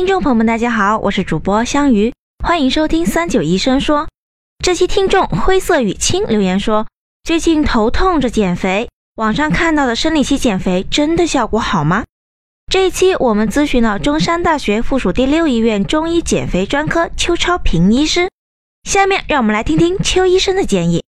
听众朋友们，大家好，我是主播香鱼，欢迎收听三九医生说。这期听众灰色雨清留言说，最近头痛着减肥，网上看到的生理期减肥真的效果好吗？这一期我们咨询了中山大学附属第六医院中医减肥专科邱超平医师，下面让我们来听听邱医生的建议。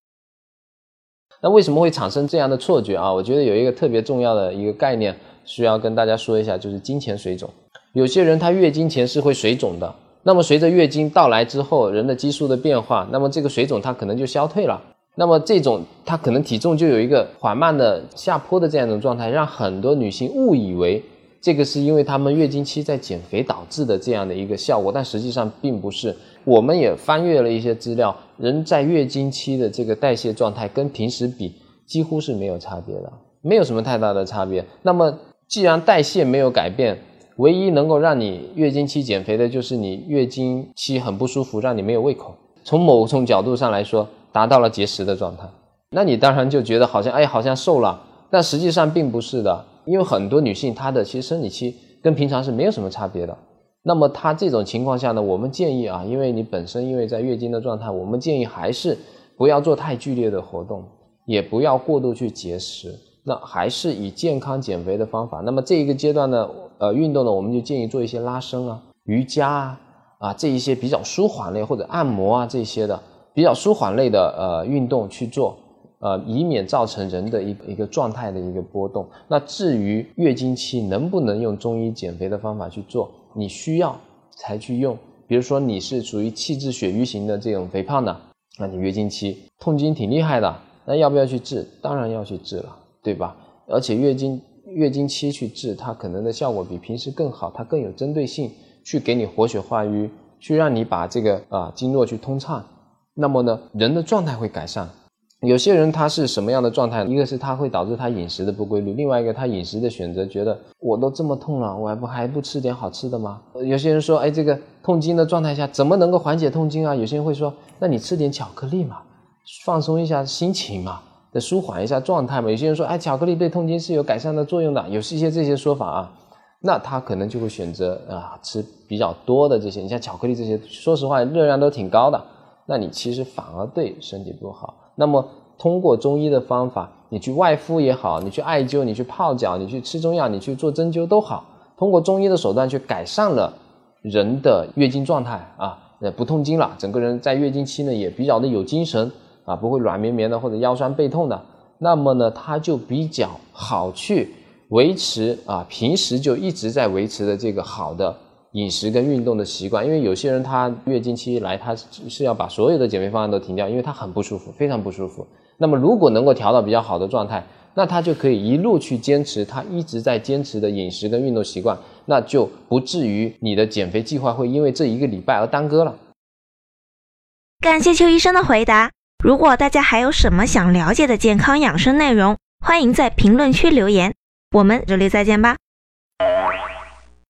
那为什么会产生这样的错觉啊？我觉得有一个特别重要的一个概念需要跟大家说一下，就是金钱水肿。有些人他月经前是会水肿的，那么随着月经到来之后，人的激素的变化，那么这个水肿它可能就消退了。那么这种他可能体重就有一个缓慢的下坡的这样一种状态，让很多女性误以为这个是因为她们月经期在减肥导致的这样的一个效果，但实际上并不是。我们也翻阅了一些资料，人在月经期的这个代谢状态跟平时比几乎是没有差别的，没有什么太大的差别。那么既然代谢没有改变，唯一能够让你月经期减肥的就是你月经期很不舒服，让你没有胃口。从某种角度上来说，达到了节食的状态，那你当然就觉得好像哎，好像瘦了。但实际上并不是的，因为很多女性她的其实生理期跟平常是没有什么差别的。那么她这种情况下呢，我们建议啊，因为你本身因为在月经的状态，我们建议还是不要做太剧烈的活动，也不要过度去节食。那还是以健康减肥的方法。那么这一个阶段呢，呃，运动呢，我们就建议做一些拉伸啊、瑜伽啊啊这一些比较舒缓类或者按摩啊这些的比较舒缓类的呃运动去做，呃，以免造成人的一一个状态的一个波动。那至于月经期能不能用中医减肥的方法去做，你需要才去用。比如说你是属于气滞血瘀型的这种肥胖的，那你月经期痛经挺厉害的，那要不要去治？当然要去治了。对吧？而且月经月经期去治，它可能的效果比平时更好，它更有针对性，去给你活血化瘀，去让你把这个啊经络去通畅。那么呢，人的状态会改善。有些人他是什么样的状态？一个是他会导致他饮食的不规律，另外一个他饮食的选择，觉得我都这么痛了，我还不还不吃点好吃的吗？有些人说，哎，这个痛经的状态下怎么能够缓解痛经啊？有些人会说，那你吃点巧克力嘛，放松一下心情嘛。的舒缓一下状态嘛？有些人说，哎，巧克力对痛经是有改善的作用的，有是一些这些说法啊，那他可能就会选择啊吃比较多的这些。你像巧克力这些，说实话热量都挺高的，那你其实反而对身体不好。那么通过中医的方法，你去外敷也好，你去艾灸，你去泡脚，你去吃中药，你去做针灸都好，通过中医的手段去改善了人的月经状态啊，呃不痛经了，整个人在月经期呢也比较的有精神。啊，不会软绵绵的或者腰酸背痛的，那么呢，它就比较好去维持啊，平时就一直在维持的这个好的饮食跟运动的习惯。因为有些人他月经期来，他是要把所有的减肥方案都停掉，因为他很不舒服，非常不舒服。那么如果能够调到比较好的状态，那他就可以一路去坚持他一直在坚持的饮食跟运动习惯，那就不至于你的减肥计划会因为这一个礼拜而耽搁了。感谢邱医生的回答。如果大家还有什么想了解的健康养生内容，欢迎在评论区留言。我们这里再见吧。